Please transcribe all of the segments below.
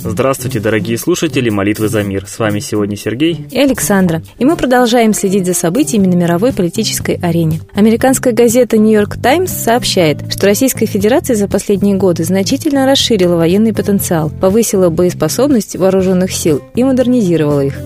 Здравствуйте, дорогие слушатели «Молитвы за мир». С вами сегодня Сергей и Александра. И мы продолжаем следить за событиями на мировой политической арене. Американская газета «Нью-Йорк Таймс» сообщает, что Российская Федерация за последние годы значительно расширила военный потенциал, повысила боеспособность вооруженных сил и модернизировала их.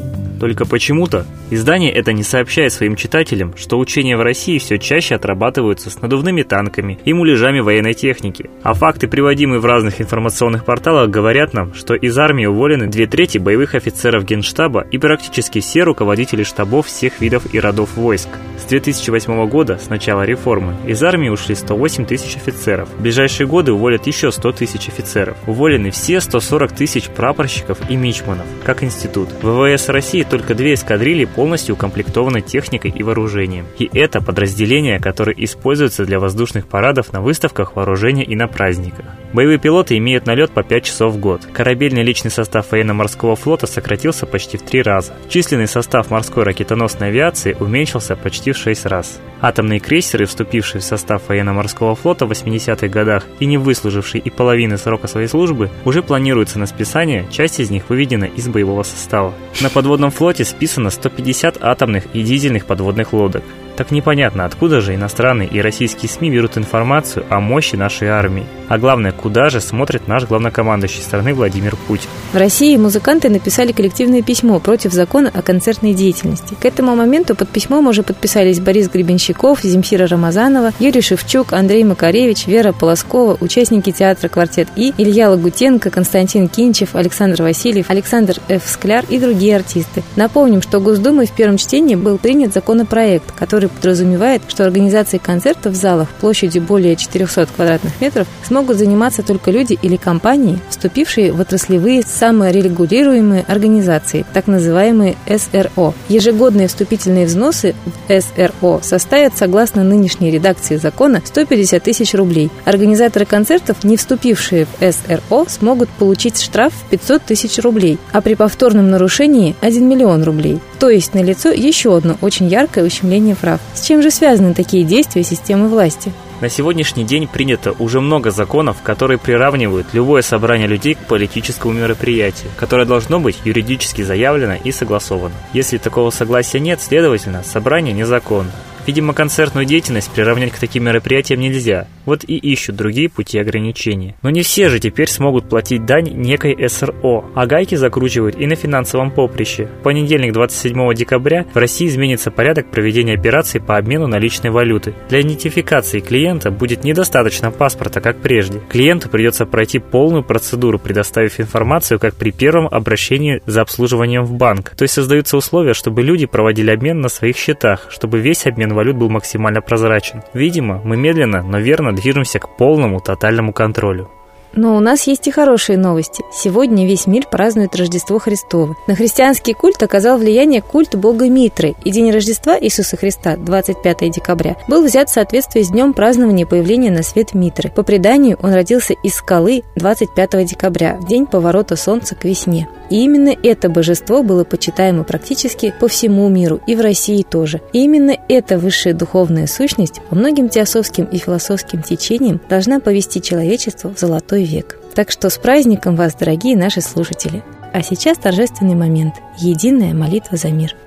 Только почему-то издание это не сообщает своим читателям, что учения в России все чаще отрабатываются с надувными танками и муляжами военной техники. А факты, приводимые в разных информационных порталах, говорят нам, что из армии уволены две трети боевых офицеров Генштаба и практически все руководители штабов всех видов и родов войск. С 2008 года, с начала реформы, из армии ушли 108 тысяч офицеров. В ближайшие годы уволят еще 100 тысяч офицеров. Уволены все 140 тысяч прапорщиков и мичманов, как институт. ВВС России только две эскадрильи полностью укомплектованы техникой и вооружением. И это подразделения, которые используются для воздушных парадов на выставках вооружения и на праздниках. Боевые пилоты имеют налет по 5 часов в год. Корабельный личный состав военно-морского флота сократился почти в три раза. Численный состав морской ракетоносной авиации уменьшился почти в 6 раз. Атомные крейсеры, вступившие в состав военно-морского флота в 80-х годах и не выслужившие и половины срока своей службы, уже планируются на списание, часть из них выведена из боевого состава. На подводном флоте списано 150 атомных и дизельных подводных лодок. Так непонятно, откуда же иностранные и российские СМИ берут информацию о мощи нашей армии. А главное, куда же смотрит наш главнокомандующий страны Владимир Путин. В России музыканты написали коллективное письмо против закона о концертной деятельности. К этому моменту под письмом уже подписались Борис Гребенщиков, Земфира Рамазанова, Юрий Шевчук, Андрей Макаревич, Вера Полоскова, участники театра «Квартет И», Илья Лагутенко, Константин Кинчев, Александр Васильев, Александр Ф. Скляр и другие артисты. Напомним, что Госдумой в первом чтении был принят законопроект, который подразумевает, что организацией концертов в залах площадью более 400 квадратных метров смогут заниматься только люди или компании, вступившие в отраслевые саморегулируемые организации, так называемые СРО. Ежегодные вступительные взносы в СРО составят, согласно нынешней редакции закона, 150 тысяч рублей. Организаторы концертов, не вступившие в СРО, смогут получить штраф в 500 тысяч рублей, а при повторном нарушении 1 миллион рублей. То есть налицо еще одно очень яркое ущемление прав прав. С чем же связаны такие действия системы власти? На сегодняшний день принято уже много законов, которые приравнивают любое собрание людей к политическому мероприятию, которое должно быть юридически заявлено и согласовано. Если такого согласия нет, следовательно, собрание незаконно. Видимо, концертную деятельность приравнять к таким мероприятиям нельзя, вот и ищут другие пути ограничения. Но не все же теперь смогут платить дань некой СРО, а гайки закручивают и на финансовом поприще. В понедельник 27 декабря в России изменится порядок проведения операций по обмену наличной валюты. Для идентификации клиента будет недостаточно паспорта, как прежде. Клиенту придется пройти полную процедуру, предоставив информацию, как при первом обращении за обслуживанием в банк. То есть создаются условия, чтобы люди проводили обмен на своих счетах, чтобы весь обмен валют был максимально прозрачен. Видимо, мы медленно, но верно движемся к полному тотальному контролю. Но у нас есть и хорошие новости. Сегодня весь мир празднует Рождество Христово. На христианский культ оказал влияние культ бога Митры, и день Рождества Иисуса Христа, 25 декабря, был взят в соответствии с днем празднования появления на свет Митры. По преданию, он родился из скалы 25 декабря, в день поворота Солнца к весне. И именно это божество было почитаемо практически по всему миру, и в России тоже. И именно эта высшая духовная сущность по многим теософским и философским течениям должна повести человечество в золотой век. Так что с праздником вас, дорогие наши слушатели! А сейчас торжественный момент – единая молитва за мир –